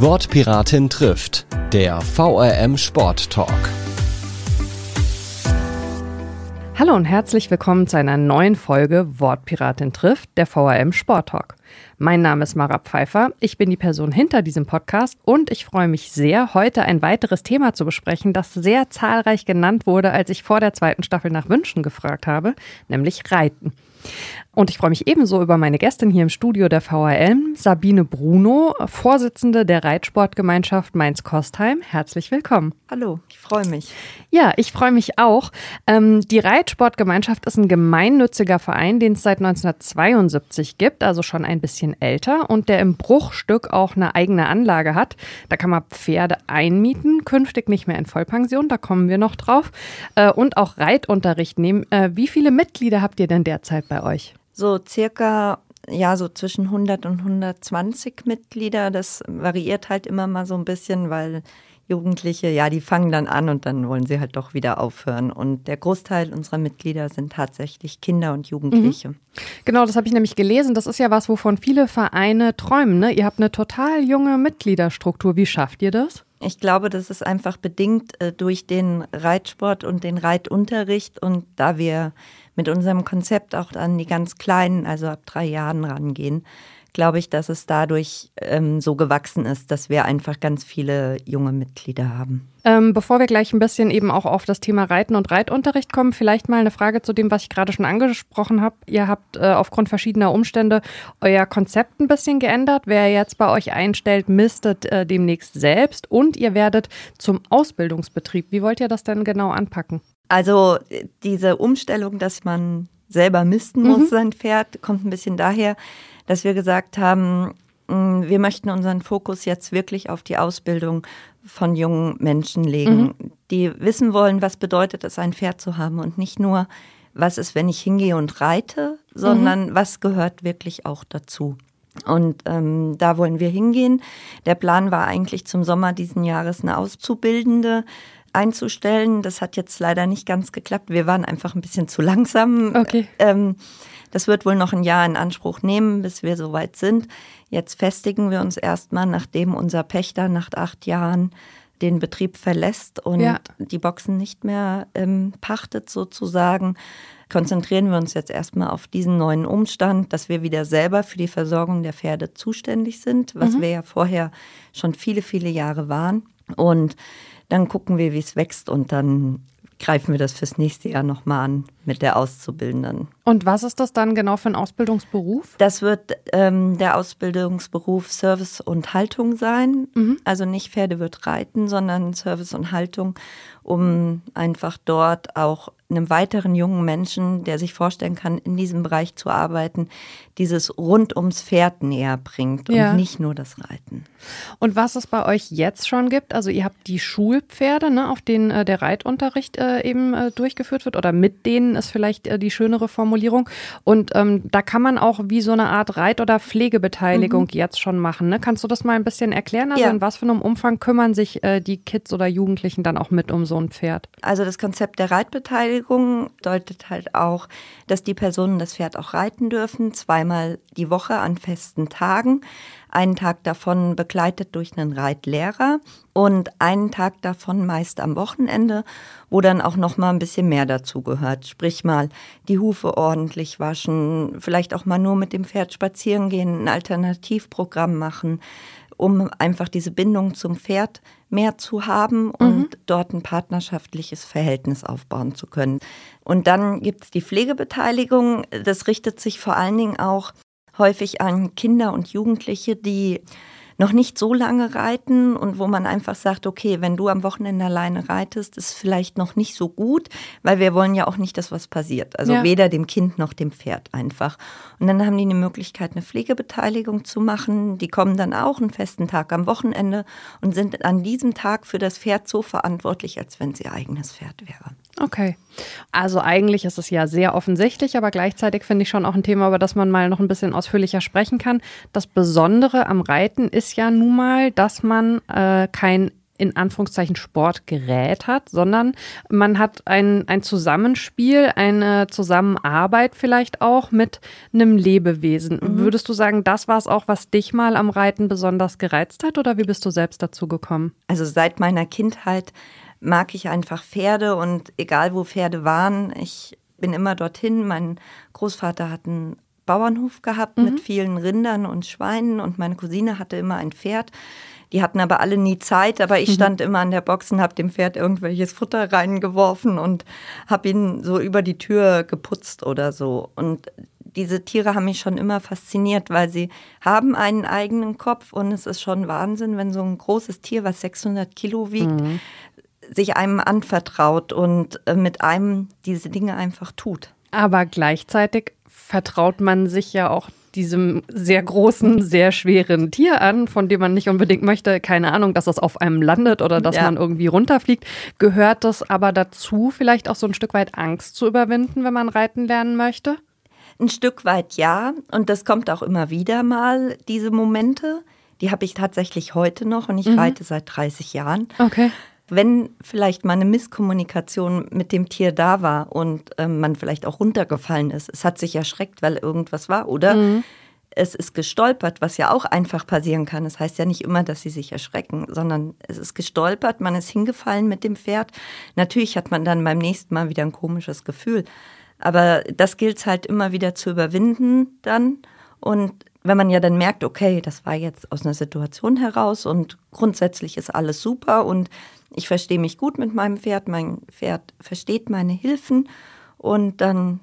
Wortpiratin trifft, der VRM Sport Talk. Hallo und herzlich willkommen zu einer neuen Folge Wortpiratin trifft, der VRM Sport Talk. Mein Name ist Mara Pfeiffer, ich bin die Person hinter diesem Podcast und ich freue mich sehr, heute ein weiteres Thema zu besprechen, das sehr zahlreich genannt wurde, als ich vor der zweiten Staffel nach Wünschen gefragt habe, nämlich Reiten. Und ich freue mich ebenso über meine Gästin hier im Studio der VRM, Sabine Bruno, Vorsitzende der Reitsportgemeinschaft Mainz-Kostheim. Herzlich willkommen. Hallo, ich freue mich. Ja, ich freue mich auch. Ähm, die Reitsportgemeinschaft ist ein gemeinnütziger Verein, den es seit 1972 gibt, also schon ein bisschen älter und der im Bruchstück auch eine eigene Anlage hat. Da kann man Pferde einmieten, künftig nicht mehr in Vollpension, da kommen wir noch drauf. Äh, und auch Reitunterricht nehmen. Äh, wie viele Mitglieder habt ihr denn derzeit bei euch? So circa, ja, so zwischen 100 und 120 Mitglieder. Das variiert halt immer mal so ein bisschen, weil Jugendliche, ja, die fangen dann an und dann wollen sie halt doch wieder aufhören. Und der Großteil unserer Mitglieder sind tatsächlich Kinder und Jugendliche. Mhm. Genau, das habe ich nämlich gelesen. Das ist ja was, wovon viele Vereine träumen. Ne? Ihr habt eine total junge Mitgliederstruktur. Wie schafft ihr das? Ich glaube, das ist einfach bedingt äh, durch den Reitsport und den Reitunterricht. Und da wir mit unserem Konzept auch an die ganz Kleinen, also ab drei Jahren rangehen, glaube ich, dass es dadurch ähm, so gewachsen ist, dass wir einfach ganz viele junge Mitglieder haben. Ähm, bevor wir gleich ein bisschen eben auch auf das Thema Reiten und Reitunterricht kommen, vielleicht mal eine Frage zu dem, was ich gerade schon angesprochen habe. Ihr habt äh, aufgrund verschiedener Umstände euer Konzept ein bisschen geändert. Wer jetzt bei euch einstellt, mistet äh, demnächst selbst und ihr werdet zum Ausbildungsbetrieb. Wie wollt ihr das denn genau anpacken? Also diese Umstellung, dass man selber misten muss, mhm. sein Pferd, kommt ein bisschen daher, dass wir gesagt haben, mm, wir möchten unseren Fokus jetzt wirklich auf die Ausbildung von jungen Menschen legen, mhm. die wissen wollen, was bedeutet es, ein Pferd zu haben und nicht nur, was ist, wenn ich hingehe und reite, sondern mhm. was gehört wirklich auch dazu. Und ähm, da wollen wir hingehen. Der Plan war eigentlich zum Sommer diesen Jahres eine Auszubildende einzustellen. Das hat jetzt leider nicht ganz geklappt. Wir waren einfach ein bisschen zu langsam. Okay. Ähm, das wird wohl noch ein Jahr in Anspruch nehmen, bis wir soweit sind. Jetzt festigen wir uns erstmal, nachdem unser Pächter nach acht Jahren den Betrieb verlässt und ja. die Boxen nicht mehr ähm, pachtet sozusagen, konzentrieren wir uns jetzt erstmal auf diesen neuen Umstand, dass wir wieder selber für die Versorgung der Pferde zuständig sind, was mhm. wir ja vorher schon viele, viele Jahre waren. Und dann gucken wir, wie es wächst und dann greifen wir das fürs nächste Jahr nochmal an mit der Auszubildenden. Und was ist das dann genau für ein Ausbildungsberuf? Das wird ähm, der Ausbildungsberuf Service und Haltung sein. Mhm. Also nicht Pferde wird reiten, sondern Service und Haltung, um einfach dort auch einem weiteren jungen Menschen, der sich vorstellen kann, in diesem Bereich zu arbeiten, dieses rund ums Pferd näher bringt und ja. nicht nur das Reiten. Und was es bei euch jetzt schon gibt, also ihr habt die Schulpferde, ne, auf denen äh, der Reitunterricht äh, eben äh, durchgeführt wird oder mit denen ist vielleicht äh, die schönere Formulierung. Und ähm, da kann man auch wie so eine Art Reit- oder Pflegebeteiligung mhm. jetzt schon machen. Ne? Kannst du das mal ein bisschen erklären? Also ja. in was für einem Umfang kümmern sich äh, die Kids oder Jugendlichen dann auch mit um so ein Pferd? Also das Konzept der Reitbeteiligung Beteiligung deutet halt auch, dass die Personen das Pferd auch reiten dürfen, zweimal die Woche an festen Tagen. Einen Tag davon begleitet durch einen Reitlehrer und einen Tag davon meist am Wochenende, wo dann auch noch mal ein bisschen mehr dazu gehört. Sprich mal die Hufe ordentlich waschen, vielleicht auch mal nur mit dem Pferd spazieren gehen, ein Alternativprogramm machen, um einfach diese Bindung zum Pferd mehr zu haben und mhm. dort ein partnerschaftliches Verhältnis aufbauen zu können. Und dann gibt es die Pflegebeteiligung. Das richtet sich vor allen Dingen auch häufig an Kinder und Jugendliche, die noch nicht so lange reiten und wo man einfach sagt, okay, wenn du am Wochenende alleine reitest, ist vielleicht noch nicht so gut, weil wir wollen ja auch nicht, dass was passiert. Also ja. weder dem Kind noch dem Pferd einfach. Und dann haben die eine Möglichkeit, eine Pflegebeteiligung zu machen. Die kommen dann auch einen festen Tag am Wochenende und sind an diesem Tag für das Pferd so verantwortlich, als wenn sie eigenes Pferd wäre. Okay. Also eigentlich ist es ja sehr offensichtlich, aber gleichzeitig finde ich schon auch ein Thema, über das man mal noch ein bisschen ausführlicher sprechen kann. Das Besondere am Reiten ist ja nun mal, dass man äh, kein in Anführungszeichen Sportgerät hat, sondern man hat ein, ein Zusammenspiel, eine Zusammenarbeit vielleicht auch mit einem Lebewesen. Mhm. Würdest du sagen, das war es auch, was dich mal am Reiten besonders gereizt hat oder wie bist du selbst dazu gekommen? Also seit meiner Kindheit mag ich einfach Pferde und egal wo Pferde waren, ich bin immer dorthin. Mein Großvater hat einen Bauernhof gehabt mhm. mit vielen Rindern und Schweinen und meine Cousine hatte immer ein Pferd. Die hatten aber alle nie Zeit, aber ich mhm. stand immer an der Box und habe dem Pferd irgendwelches Futter reingeworfen und habe ihn so über die Tür geputzt oder so. Und diese Tiere haben mich schon immer fasziniert, weil sie haben einen eigenen Kopf und es ist schon Wahnsinn, wenn so ein großes Tier, was 600 Kilo wiegt, mhm. Sich einem anvertraut und äh, mit einem diese Dinge einfach tut. Aber gleichzeitig vertraut man sich ja auch diesem sehr großen, sehr schweren Tier an, von dem man nicht unbedingt möchte, keine Ahnung, dass das auf einem landet oder dass ja. man irgendwie runterfliegt. Gehört das aber dazu, vielleicht auch so ein Stück weit Angst zu überwinden, wenn man reiten lernen möchte? Ein Stück weit ja. Und das kommt auch immer wieder mal, diese Momente. Die habe ich tatsächlich heute noch und ich mhm. reite seit 30 Jahren. Okay wenn vielleicht mal eine Misskommunikation mit dem Tier da war und ähm, man vielleicht auch runtergefallen ist, es hat sich erschreckt, weil irgendwas war, oder mhm. es ist gestolpert, was ja auch einfach passieren kann. Das heißt ja nicht immer, dass sie sich erschrecken, sondern es ist gestolpert, man ist hingefallen mit dem Pferd. Natürlich hat man dann beim nächsten Mal wieder ein komisches Gefühl. Aber das gilt es halt immer wieder zu überwinden dann. Und wenn man ja dann merkt, okay, das war jetzt aus einer Situation heraus und grundsätzlich ist alles super und ich verstehe mich gut mit meinem Pferd, mein Pferd versteht meine Hilfen und dann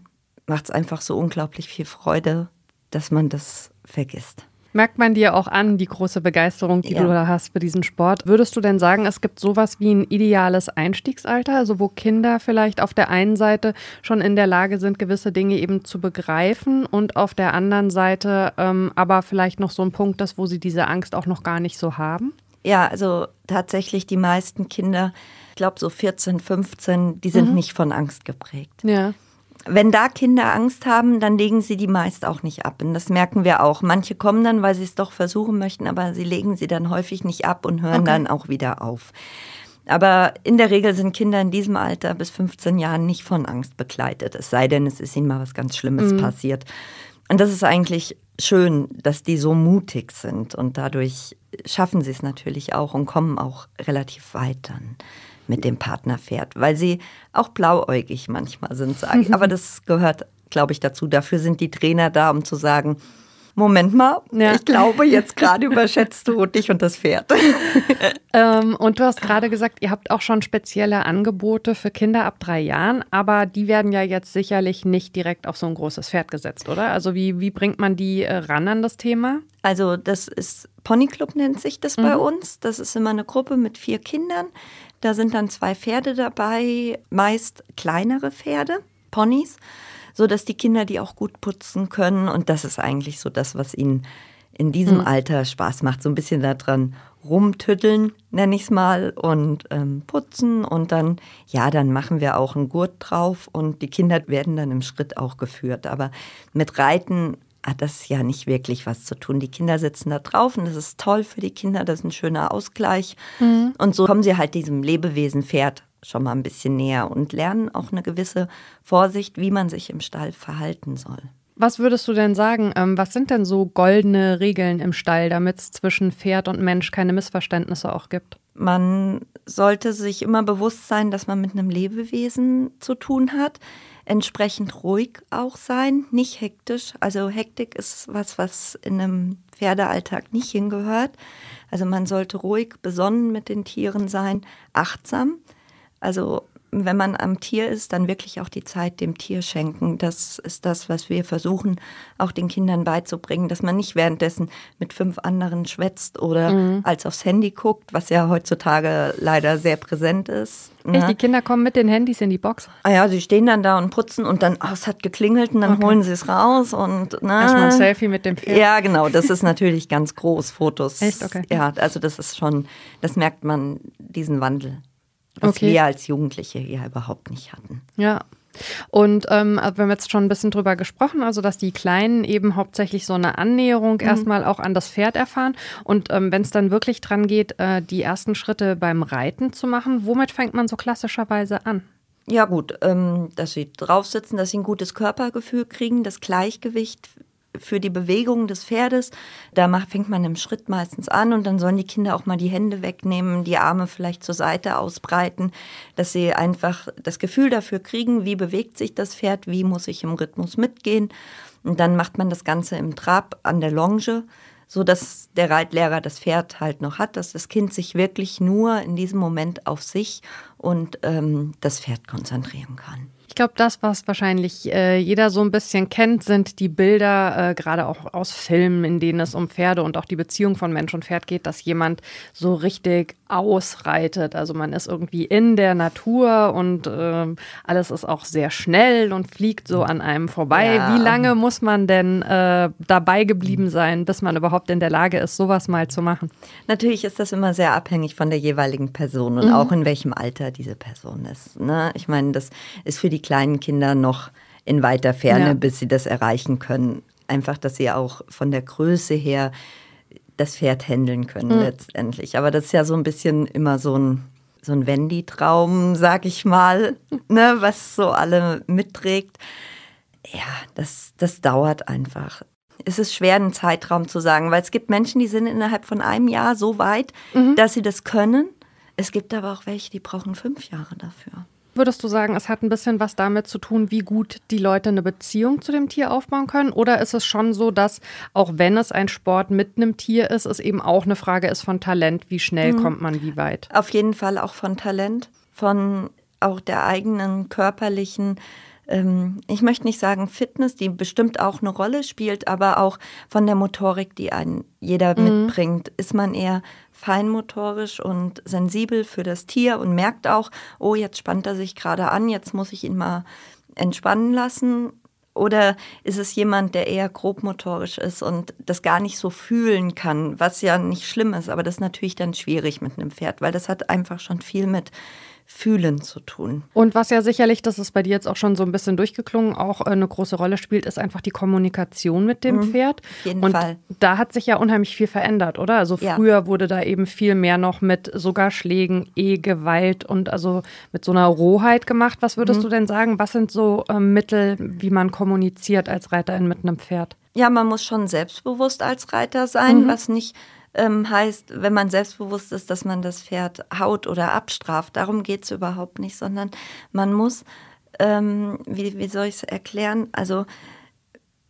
macht es einfach so unglaublich viel Freude, dass man das vergisst. Merkt man dir auch an, die große Begeisterung, die ja. du da hast für diesen Sport. Würdest du denn sagen, es gibt sowas wie ein ideales Einstiegsalter, also wo Kinder vielleicht auf der einen Seite schon in der Lage sind, gewisse Dinge eben zu begreifen und auf der anderen Seite ähm, aber vielleicht noch so ein Punkt ist, wo sie diese Angst auch noch gar nicht so haben? Ja, also tatsächlich die meisten Kinder, ich glaube so 14, 15, die sind mhm. nicht von Angst geprägt. Ja. Wenn da Kinder Angst haben, dann legen sie die meist auch nicht ab. Und das merken wir auch. Manche kommen dann, weil sie es doch versuchen möchten, aber sie legen sie dann häufig nicht ab und hören okay. dann auch wieder auf. Aber in der Regel sind Kinder in diesem Alter bis 15 Jahren nicht von Angst begleitet. Es sei denn, es ist ihnen mal was ganz Schlimmes mhm. passiert. Und das ist eigentlich schön, dass die so mutig sind und dadurch schaffen sie es natürlich auch und kommen auch relativ weit dann mit dem Partnerpferd, weil sie auch blauäugig manchmal sind, sage ich. Aber das gehört, glaube ich, dazu. Dafür sind die Trainer da, um zu sagen, Moment mal, ja. ich glaube, jetzt gerade überschätzt du dich und das Pferd. ähm, und du hast gerade gesagt, ihr habt auch schon spezielle Angebote für Kinder ab drei Jahren, aber die werden ja jetzt sicherlich nicht direkt auf so ein großes Pferd gesetzt, oder? Also wie, wie bringt man die äh, ran an das Thema? Also das ist Ponyclub nennt sich das mhm. bei uns. Das ist immer eine Gruppe mit vier Kindern. Da sind dann zwei Pferde dabei, meist kleinere Pferde, Ponys so dass die Kinder die auch gut putzen können. Und das ist eigentlich so das, was ihnen in diesem mhm. Alter Spaß macht. So ein bisschen daran rumtütteln, nenne ich es mal, und ähm, putzen. Und dann, ja, dann machen wir auch einen Gurt drauf und die Kinder werden dann im Schritt auch geführt. Aber mit Reiten hat das ja nicht wirklich was zu tun. Die Kinder sitzen da drauf und das ist toll für die Kinder, das ist ein schöner Ausgleich. Mhm. Und so kommen sie halt diesem Lebewesen Pferd schon mal ein bisschen näher und lernen auch eine gewisse Vorsicht, wie man sich im Stall verhalten soll. Was würdest du denn sagen? Ähm, was sind denn so goldene Regeln im Stall, damit es zwischen Pferd und Mensch keine Missverständnisse auch gibt? Man sollte sich immer bewusst sein, dass man mit einem Lebewesen zu tun hat. Entsprechend ruhig auch sein, nicht hektisch. Also Hektik ist was, was in einem Pferdealltag nicht hingehört. Also man sollte ruhig, besonnen mit den Tieren sein, achtsam. Also wenn man am Tier ist, dann wirklich auch die Zeit dem Tier schenken. Das ist das, was wir versuchen, auch den Kindern beizubringen, dass man nicht währenddessen mit fünf anderen schwätzt oder mhm. als aufs Handy guckt, was ja heutzutage leider sehr präsent ist. Echt, ne? die Kinder kommen mit den Handys in die Box? Ah ja, sie stehen dann da und putzen und dann, oh, es hat geklingelt und dann okay. holen sie es raus und na. Erstmal ein Selfie mit dem Pferd. Ja, genau, das ist natürlich ganz groß, Fotos. Echt, okay. Ja, also das ist schon, das merkt man, diesen Wandel was okay. wir als Jugendliche ja überhaupt nicht hatten. Ja. Und ähm, wir haben jetzt schon ein bisschen drüber gesprochen, also dass die Kleinen eben hauptsächlich so eine Annäherung mhm. erstmal auch an das Pferd erfahren. Und ähm, wenn es dann wirklich dran geht, äh, die ersten Schritte beim Reiten zu machen, womit fängt man so klassischerweise an? Ja gut, ähm, dass sie drauf sitzen, dass sie ein gutes Körpergefühl kriegen, das Gleichgewicht für die Bewegung des Pferdes. Da macht, fängt man im Schritt meistens an und dann sollen die Kinder auch mal die Hände wegnehmen, die Arme vielleicht zur Seite ausbreiten, dass sie einfach das Gefühl dafür kriegen, wie bewegt sich das Pferd, wie muss ich im Rhythmus mitgehen. Und dann macht man das Ganze im Trab an der Longe, so dass der Reitlehrer das Pferd halt noch hat, dass das Kind sich wirklich nur in diesem Moment auf sich und ähm, das Pferd konzentrieren kann. Ich glaube, das, was wahrscheinlich äh, jeder so ein bisschen kennt, sind die Bilder, äh, gerade auch aus Filmen, in denen es um Pferde und auch die Beziehung von Mensch und Pferd geht, dass jemand so richtig ausreitet. Also man ist irgendwie in der Natur und äh, alles ist auch sehr schnell und fliegt so an einem vorbei. Ja. Wie lange muss man denn äh, dabei geblieben sein, bis man überhaupt in der Lage ist, sowas mal zu machen? Natürlich ist das immer sehr abhängig von der jeweiligen Person und mhm. auch in welchem Alter diese Person ist. Ne? Ich meine, das ist für die kleinen Kinder noch in weiter Ferne, ja. bis sie das erreichen können. Einfach, dass sie auch von der Größe her das Pferd handeln können mhm. letztendlich. Aber das ist ja so ein bisschen immer so ein, so ein Wendy-Traum, sag ich mal, ne, was so alle mitträgt. Ja, das, das dauert einfach. Es ist schwer, einen Zeitraum zu sagen, weil es gibt Menschen, die sind innerhalb von einem Jahr so weit, mhm. dass sie das können. Es gibt aber auch welche, die brauchen fünf Jahre dafür. Würdest du sagen, es hat ein bisschen was damit zu tun, wie gut die Leute eine Beziehung zu dem Tier aufbauen können? Oder ist es schon so, dass auch wenn es ein Sport mit einem Tier ist, es eben auch eine Frage ist von Talent, wie schnell mhm. kommt man wie weit? Auf jeden Fall auch von Talent, von auch der eigenen körperlichen ähm, ich möchte nicht sagen Fitness, die bestimmt auch eine Rolle spielt, aber auch von der Motorik, die ein jeder mhm. mitbringt. Ist man eher feinmotorisch und sensibel für das Tier und merkt auch, oh, jetzt spannt er sich gerade an, jetzt muss ich ihn mal entspannen lassen. Oder ist es jemand, der eher grobmotorisch ist und das gar nicht so fühlen kann, was ja nicht schlimm ist, aber das ist natürlich dann schwierig mit einem Pferd, weil das hat einfach schon viel mit Fühlen zu tun. Und was ja sicherlich, das ist bei dir jetzt auch schon so ein bisschen durchgeklungen, auch äh, eine große Rolle spielt, ist einfach die Kommunikation mit dem mhm, Pferd. Auf jeden und Fall. Da hat sich ja unheimlich viel verändert, oder? Also ja. früher wurde da eben viel mehr noch mit sogar Schlägen, E-Gewalt und also mit so einer Rohheit gemacht. Was würdest mhm. du denn sagen? Was sind so äh, Mittel, wie man kommuniziert als Reiterin mit einem Pferd? Ja, man muss schon selbstbewusst als Reiter sein, mhm. was nicht ähm, heißt, wenn man selbstbewusst ist, dass man das Pferd haut oder abstraft. Darum geht es überhaupt nicht, sondern man muss, ähm, wie, wie soll ich es erklären? Also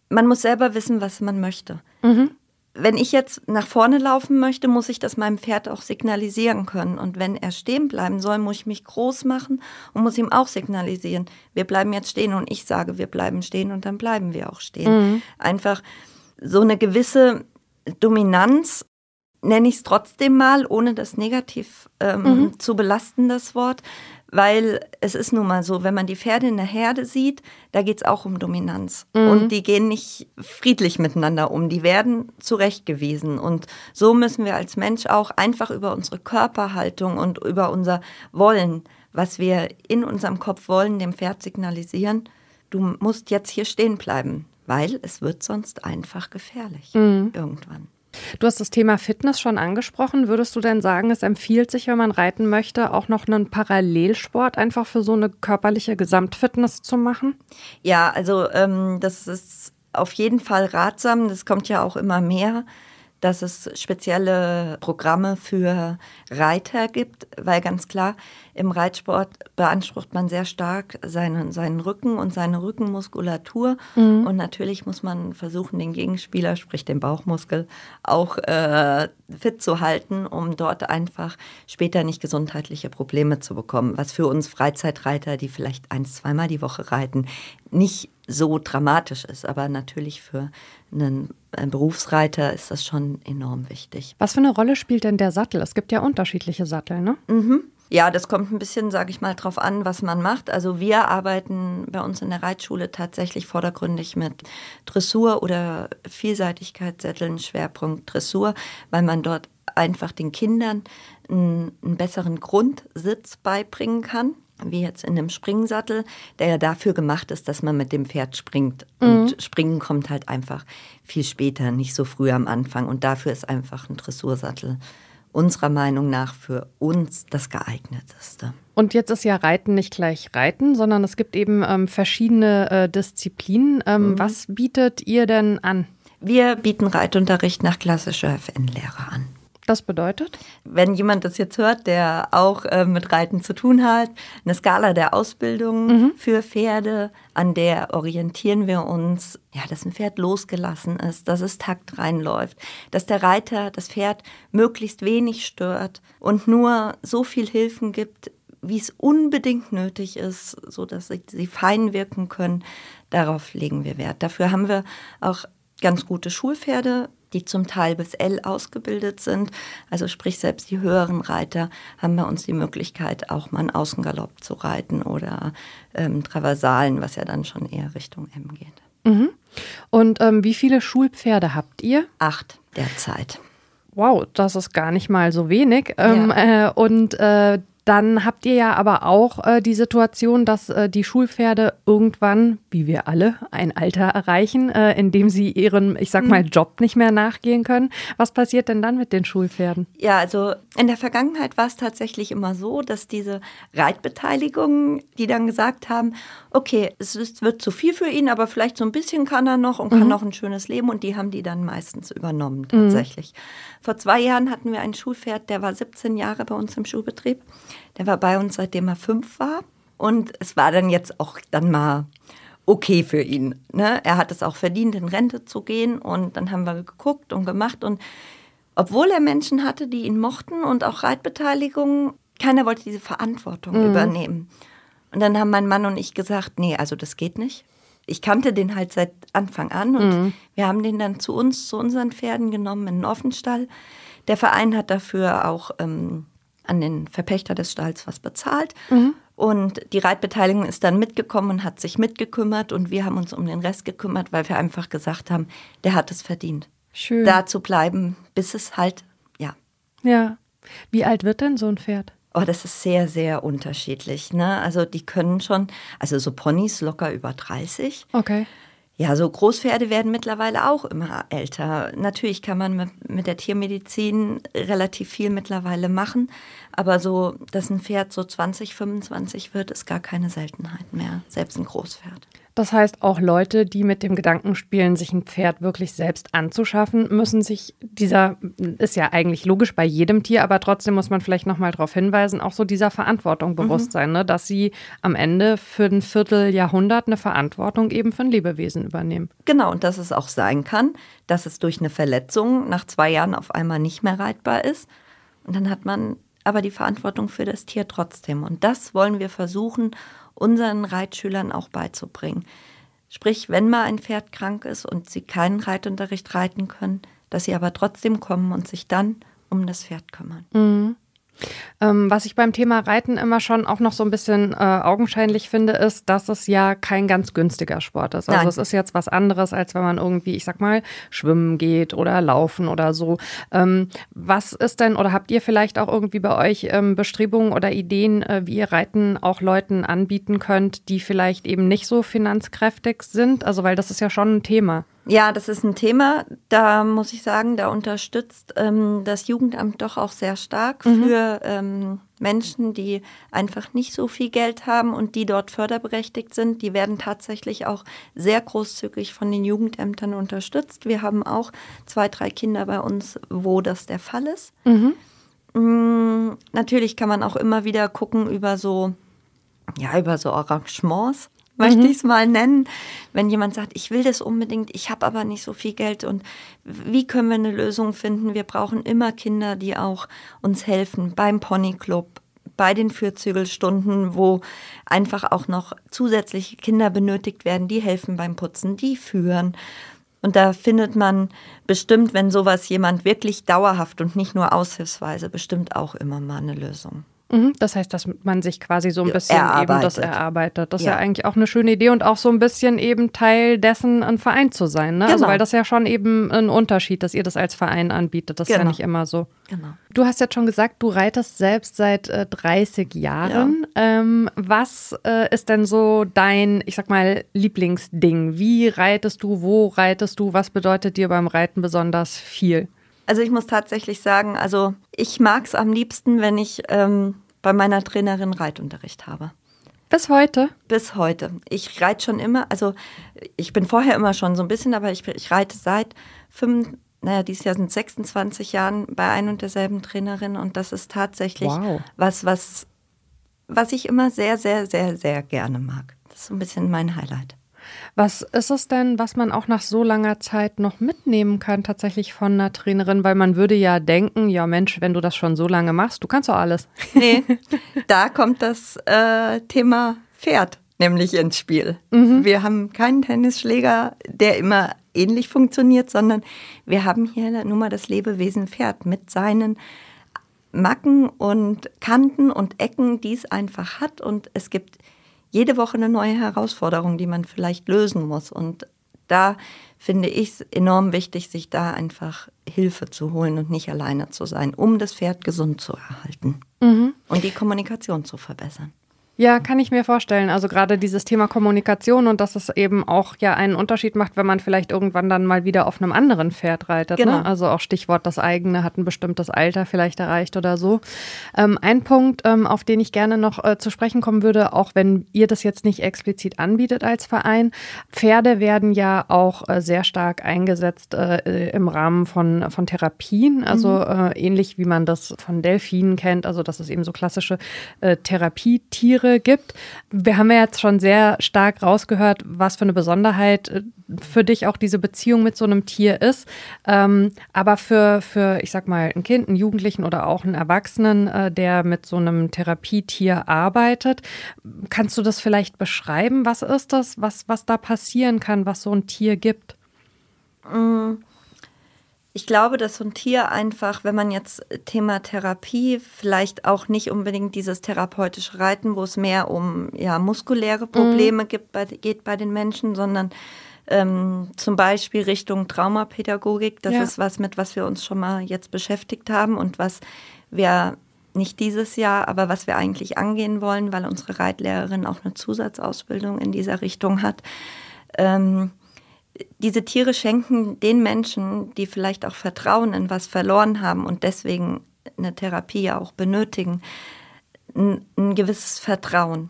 man muss selber wissen, was man möchte. Mhm. Wenn ich jetzt nach vorne laufen möchte, muss ich das meinem Pferd auch signalisieren können. Und wenn er stehen bleiben soll, muss ich mich groß machen und muss ihm auch signalisieren, wir bleiben jetzt stehen und ich sage, wir bleiben stehen und dann bleiben wir auch stehen. Mhm. Einfach so eine gewisse Dominanz nenne ich es trotzdem mal, ohne das negativ ähm, mhm. zu belasten, das Wort, weil es ist nun mal so, wenn man die Pferde in der Herde sieht, da geht es auch um Dominanz. Mhm. Und die gehen nicht friedlich miteinander um, die werden zurechtgewiesen. Und so müssen wir als Mensch auch einfach über unsere Körperhaltung und über unser Wollen, was wir in unserem Kopf wollen, dem Pferd signalisieren, du musst jetzt hier stehen bleiben, weil es wird sonst einfach gefährlich mhm. irgendwann. Du hast das Thema Fitness schon angesprochen. Würdest du denn sagen, es empfiehlt sich, wenn man reiten möchte, auch noch einen Parallelsport einfach für so eine körperliche Gesamtfitness zu machen? Ja, also ähm, das ist auf jeden Fall ratsam. Das kommt ja auch immer mehr dass es spezielle Programme für Reiter gibt, weil ganz klar, im Reitsport beansprucht man sehr stark seinen, seinen Rücken und seine Rückenmuskulatur. Mhm. Und natürlich muss man versuchen, den Gegenspieler, sprich den Bauchmuskel, auch äh, fit zu halten, um dort einfach später nicht gesundheitliche Probleme zu bekommen. Was für uns Freizeitreiter, die vielleicht ein, zweimal die Woche reiten, nicht so dramatisch ist. Aber natürlich für einen Berufsreiter ist das schon enorm wichtig. Was für eine Rolle spielt denn der Sattel? Es gibt ja unterschiedliche Sattel, ne? Mhm. Ja, das kommt ein bisschen, sage ich mal, drauf an, was man macht. Also wir arbeiten bei uns in der Reitschule tatsächlich vordergründig mit Dressur oder Vielseitigkeitssätteln, Schwerpunkt Dressur, weil man dort einfach den Kindern einen, einen besseren Grundsitz beibringen kann wie jetzt in einem Springsattel, der ja dafür gemacht ist, dass man mit dem Pferd springt. Und mhm. Springen kommt halt einfach viel später, nicht so früh am Anfang. Und dafür ist einfach ein Dressursattel unserer Meinung nach für uns das geeigneteste. Und jetzt ist ja Reiten nicht gleich Reiten, sondern es gibt eben ähm, verschiedene äh, Disziplinen. Ähm, mhm. Was bietet ihr denn an? Wir bieten Reitunterricht nach klassischer FN-Lehre an. Das bedeutet? Wenn jemand das jetzt hört, der auch äh, mit Reiten zu tun hat, eine Skala der Ausbildung mhm. für Pferde, an der orientieren wir uns, ja, dass ein Pferd losgelassen ist, dass es Takt reinläuft, dass der Reiter das Pferd möglichst wenig stört und nur so viel Hilfen gibt, wie es unbedingt nötig ist, so dass sie, sie fein wirken können. Darauf legen wir Wert. Dafür haben wir auch ganz gute Schulpferde die zum Teil bis L ausgebildet sind. Also sprich, selbst die höheren Reiter haben bei uns die Möglichkeit, auch mal einen Außengalopp zu reiten oder ähm, Traversalen, was ja dann schon eher Richtung M geht. Mhm. Und ähm, wie viele Schulpferde habt ihr? Acht derzeit. Wow, das ist gar nicht mal so wenig. Ähm, ja. äh, und äh, dann habt ihr ja aber auch äh, die Situation, dass äh, die Schulpferde irgendwann, wie wir alle, ein Alter erreichen, äh, in dem sie ihren, ich sag mal, mhm. Job nicht mehr nachgehen können. Was passiert denn dann mit den Schulpferden? Ja, also in der Vergangenheit war es tatsächlich immer so, dass diese Reitbeteiligungen, die dann gesagt haben, okay, es ist, wird zu viel für ihn, aber vielleicht so ein bisschen kann er noch und kann mhm. noch ein schönes Leben und die haben die dann meistens übernommen mhm. tatsächlich. Mhm. Vor zwei Jahren hatten wir ein Schulpferd, der war 17 Jahre bei uns im Schulbetrieb. Der war bei uns, seitdem er fünf war. Und es war dann jetzt auch dann mal okay für ihn. Ne? Er hat es auch verdient, in Rente zu gehen. Und dann haben wir geguckt und gemacht. Und obwohl er Menschen hatte, die ihn mochten und auch Reitbeteiligung, keiner wollte diese Verantwortung mhm. übernehmen. Und dann haben mein Mann und ich gesagt, nee, also das geht nicht ich kannte den halt seit Anfang an und mhm. wir haben den dann zu uns, zu unseren Pferden genommen in den Offenstall. Der Verein hat dafür auch ähm, an den Verpächter des Stalls was bezahlt. Mhm. Und die Reitbeteiligung ist dann mitgekommen und hat sich mitgekümmert und wir haben uns um den Rest gekümmert, weil wir einfach gesagt haben, der hat es verdient. Schön. Da zu bleiben, bis es halt, ja. Ja. Wie alt wird denn so ein Pferd? Oh, das ist sehr, sehr unterschiedlich. Ne? Also die können schon, also so Ponys locker über 30. Okay. Ja, so Großpferde werden mittlerweile auch immer älter. Natürlich kann man mit, mit, der Tiermedizin relativ viel mittlerweile machen, aber so, dass ein Pferd so 20, 25 wird, ist gar keine Seltenheit mehr, selbst ein Großpferd. Das heißt, auch Leute, die mit dem Gedanken spielen, sich ein Pferd wirklich selbst anzuschaffen, müssen sich dieser, ist ja eigentlich logisch bei jedem Tier, aber trotzdem muss man vielleicht nochmal darauf hinweisen, auch so dieser Verantwortung mhm. bewusst sein, ne? dass sie am Ende für ein Vierteljahrhundert eine Verantwortung eben für ein Lebewesen übernehmen. Genau, und dass es auch sein kann, dass es durch eine Verletzung nach zwei Jahren auf einmal nicht mehr reitbar ist. Und dann hat man aber die Verantwortung für das Tier trotzdem. Und das wollen wir versuchen, unseren Reitschülern auch beizubringen. Sprich, wenn mal ein Pferd krank ist und sie keinen Reitunterricht reiten können, dass sie aber trotzdem kommen und sich dann um das Pferd kümmern. Mhm. Ähm, was ich beim Thema Reiten immer schon auch noch so ein bisschen äh, augenscheinlich finde, ist, dass es ja kein ganz günstiger Sport ist. Also Nein. es ist jetzt was anderes, als wenn man irgendwie, ich sag mal, schwimmen geht oder laufen oder so. Ähm, was ist denn, oder habt ihr vielleicht auch irgendwie bei euch ähm, Bestrebungen oder Ideen, äh, wie ihr Reiten auch Leuten anbieten könnt, die vielleicht eben nicht so finanzkräftig sind? Also weil das ist ja schon ein Thema. Ja, das ist ein Thema. Da muss ich sagen, da unterstützt ähm, das Jugendamt doch auch sehr stark mhm. für ähm, Menschen, die einfach nicht so viel Geld haben und die dort förderberechtigt sind. Die werden tatsächlich auch sehr großzügig von den Jugendämtern unterstützt. Wir haben auch zwei, drei Kinder bei uns, wo das der Fall ist. Mhm. Mhm, natürlich kann man auch immer wieder gucken über so, ja, über so Arrangements möchte mhm. ich es mal nennen. Wenn jemand sagt, ich will das unbedingt, ich habe aber nicht so viel Geld und wie können wir eine Lösung finden? Wir brauchen immer Kinder, die auch uns helfen beim Ponyclub, bei den Fürzügelstunden, wo einfach auch noch zusätzliche Kinder benötigt werden, die helfen beim Putzen, die führen. Und da findet man bestimmt, wenn sowas jemand wirklich dauerhaft und nicht nur aushilfsweise, bestimmt auch immer mal eine Lösung. Mhm, das heißt, dass man sich quasi so ein bisschen erarbeitet. eben das erarbeitet. Das ist ja. Ja. eigentlich auch eine schöne Idee und auch so ein bisschen eben Teil dessen, ein Verein zu sein. Ne? Also Genau. weil das ja schon eben ein Unterschied, dass ihr das als Verein anbietet. Das ist ja Genau. nicht immer so. Genau. Du hast jetzt schon gesagt, du reitest selbst seit äh, 30 Jahren. Ähm, was äh, ist denn so dein, ich sag mal, Lieblingsding? Wie reitest du? Wo reitest du? Was bedeutet dir beim Reiten besonders viel? Also ich muss tatsächlich sagen, also ich mag es am liebsten, wenn ich ähm, bei meiner Trainerin Reitunterricht habe. Bis heute? Bis heute. Ich reite schon immer, also ich bin vorher immer schon so ein bisschen, aber ich, ich reite seit fünf, naja, dieses Jahr sind 26 Jahren bei ein und derselben Trainerin und das ist tatsächlich Wow. was, was, was ich immer sehr, sehr, sehr, sehr gerne mag. Das ist so ein bisschen mein Highlight. Was ist es denn, was man auch nach so langer Zeit noch mitnehmen kann, tatsächlich von einer Trainerin? Weil man würde ja denken, ja Mensch, wenn du das schon so lange machst, du kannst doch alles. Nee, da kommt das äh, Thema Pferd nämlich ins Spiel. Wir haben keinen Tennisschläger, der immer ähnlich funktioniert, sondern wir haben hier nun mal das Lebewesen Pferd mit seinen Macken und Kanten und Ecken, die es einfach hat. Und es gibt jede Woche eine neue Herausforderung, die man vielleicht lösen muss. Und da finde ich es enorm wichtig, sich da einfach Hilfe zu holen und nicht alleine zu sein, um das Pferd gesund zu erhalten und die Kommunikation zu verbessern. Ja, kann ich mir vorstellen. Also gerade dieses Thema Kommunikation und dass es eben auch ja einen Unterschied macht, wenn man vielleicht irgendwann dann mal wieder auf einem anderen Pferd reitet. Genau. Ne? Also auch Stichwort das eigene hat ein bestimmtes Alter vielleicht erreicht oder so. Ähm, ein Punkt, ähm, auf den ich gerne noch äh, zu sprechen kommen würde, auch wenn ihr das jetzt nicht explizit anbietet als Verein. Pferde werden ja auch äh, sehr stark eingesetzt äh, im Rahmen von, von Therapien, also äh, ähnlich wie man das von Delfinen kennt, also dass es eben so klassische äh, Therapietiere gibt. Wir haben ja jetzt schon sehr stark rausgehört, was für eine Besonderheit äh, für dich auch diese Beziehung mit so einem Tier ist. Ähm, aber für, für, ich sag mal, ein Kind, einen Jugendlichen oder auch einen Erwachsenen, äh, der mit so einem Therapietier arbeitet, kannst du das vielleicht beschreiben? Was ist das, was, was da passieren kann, was so ein Tier gibt? Ich glaube, dass so ein Tier einfach, wenn man jetzt Thema Therapie, vielleicht auch nicht unbedingt dieses therapeutische Reiten, wo es mehr um ja, muskuläre Probleme gibt, bei, geht bei den Menschen, sondern ähm, zum Beispiel Richtung Traumapädagogik. Das Ja. ist was, mit was wir uns schon mal jetzt beschäftigt haben und was wir nicht dieses Jahr, aber was wir eigentlich angehen wollen, weil unsere Reitlehrerin auch eine Zusatzausbildung in dieser Richtung hat. Ähm, diese Tiere schenken den Menschen, die vielleicht auch Vertrauen in was verloren haben und deswegen eine Therapie ja auch benötigen, ein, ein gewisses Vertrauen.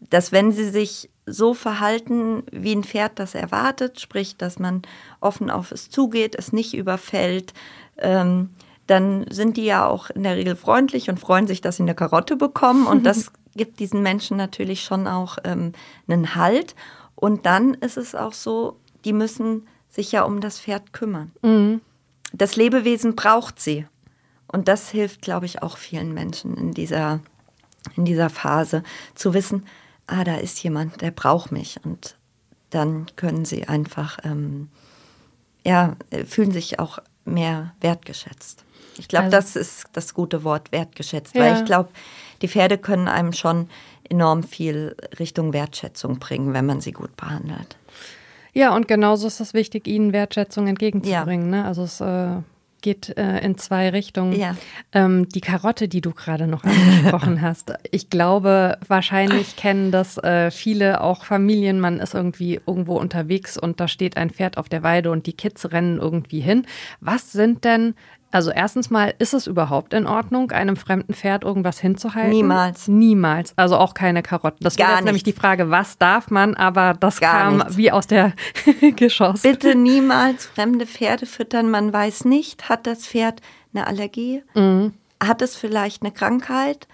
Dass wenn sie sich so verhalten, wie ein Pferd das erwartet, sprich, dass man offen auf es zugeht, es nicht überfällt, ähm, dann sind die ja auch in der Regel freundlich und freuen sich, dass sie eine Karotte bekommen. Und das gibt diesen Menschen natürlich schon auch ähm, einen Halt. Und dann ist es auch so, die müssen sich ja um das Pferd kümmern. Das Lebewesen braucht sie. Und das hilft, glaube ich, auch vielen Menschen in dieser, in dieser Phase zu wissen, ah, da ist jemand, der braucht mich. Und dann können sie einfach, ähm, ja, fühlen sich auch mehr wertgeschätzt. Ich glaube, Also- das ist das gute Wort, wertgeschätzt. Ja. Weil ich glaube, die Pferde können einem schon enorm viel Richtung Wertschätzung bringen, wenn man sie gut behandelt. Ja, und genauso ist es wichtig, ihnen Wertschätzung entgegenzubringen. Ne? Also es äh, geht äh, in zwei Richtungen. Ja. Ähm, die Karotte, die du gerade noch angesprochen hast, ich glaube, wahrscheinlich kennen das äh, viele, auch Familien. Man ist irgendwie irgendwo unterwegs und da steht ein Pferd auf der Weide und die Kids rennen irgendwie hin. Was sind denn, also erstens mal, ist es überhaupt in Ordnung, einem fremden Pferd irgendwas hinzuhalten? Niemals. Niemals. Also auch keine Karotten. Das Gar jetzt nämlich die. Frage, was darf man, aber das Gar kam nichts. wie aus der geschossen. Bitte niemals fremde Pferde füttern. Man weiß nicht, hat das Pferd eine Allergie? Hat es vielleicht eine Krankheit?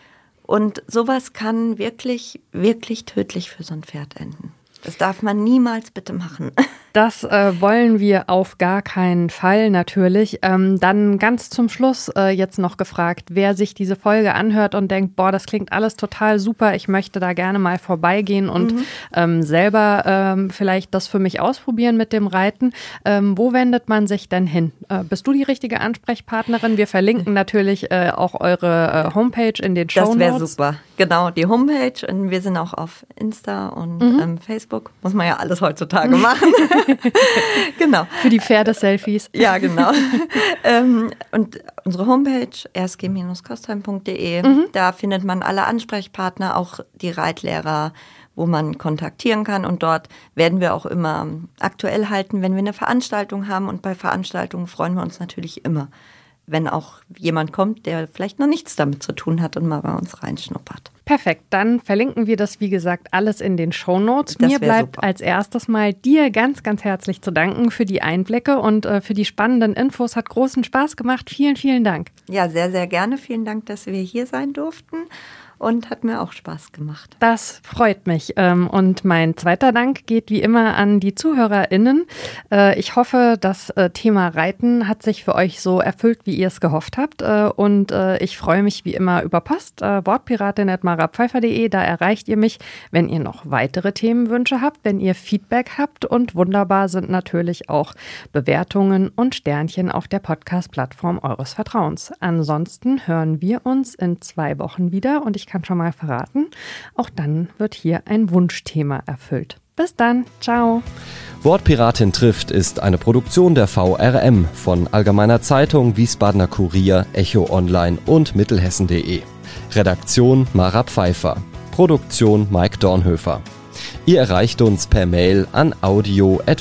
Und sowas kann wirklich, wirklich tödlich für so ein Pferd enden. Das darf man niemals bitte machen. Das äh, wollen wir auf gar keinen Fall natürlich. Ähm, dann ganz zum Schluss äh, jetzt noch gefragt, wer sich diese Folge anhört und denkt, boah, das klingt alles total super, ich möchte da gerne mal vorbeigehen und mhm. ähm, selber ähm, vielleicht das für mich ausprobieren mit dem Reiten. Ähm, wo wendet man sich denn hin? Äh, bist du die richtige Ansprechpartnerin? Wir verlinken natürlich äh, auch eure äh, Homepage in den Show Notes. Das wäre super. Genau, die Homepage und wir sind auch auf Insta und mhm. Ähm, Facebook. Muss man ja alles heutzutage machen. genau. Für die Pferdeselfies. Ja, genau. ähm, und unsere Homepage rsg-kostheim.de, mhm. da findet man alle Ansprechpartner, auch die Reitlehrer, wo man kontaktieren kann. Und dort werden wir auch immer aktuell halten, wenn wir eine Veranstaltung haben. Und bei Veranstaltungen freuen wir uns natürlich immer wenn auch jemand kommt, der vielleicht noch nichts damit zu tun hat und mal bei uns reinschnuppert. Perfekt, dann verlinken wir das, wie gesagt, alles in den Show Notes. Mir bleibt super. als erstes mal dir ganz, ganz herzlich zu danken für die Einblicke und äh, für die spannenden Infos. Hat großen Spaß gemacht. Vielen, vielen Dank. Ja, sehr, sehr gerne. Vielen Dank, dass wir hier sein durften und hat mir auch Spaß gemacht. Das freut mich. Ähm, und mein zweiter Dank geht wie immer an die ZuhörerInnen. Äh, ich hoffe, das äh, Thema Reiten hat sich für euch so erfüllt, wie ihr es gehofft habt. Äh, und ich freue mich wie immer über Post, wortpiratin.marapfeifer.de. Da erreicht ihr mich, wenn ihr noch weitere Themenwünsche habt, wenn ihr Feedback habt. Und wunderbar sind natürlich auch Bewertungen und Sternchen auf der Podcast-Plattform eures Vertrauens. Ansonsten hören wir uns in zwei Wochen wieder und ich kann schon mal verraten, auch dann wird hier ein Wunschthema erfüllt. Bis dann, ciao. Wortpiratin trifft ist eine Produktion der VRM von Allgemeiner Zeitung, Wiesbadener Kurier, Echo Online und Mittelhessen.de. Redaktion Mara Pfeiffer. Produktion Mike Dornhöfer. Ihr erreicht uns per Mail an audio.vrm.de.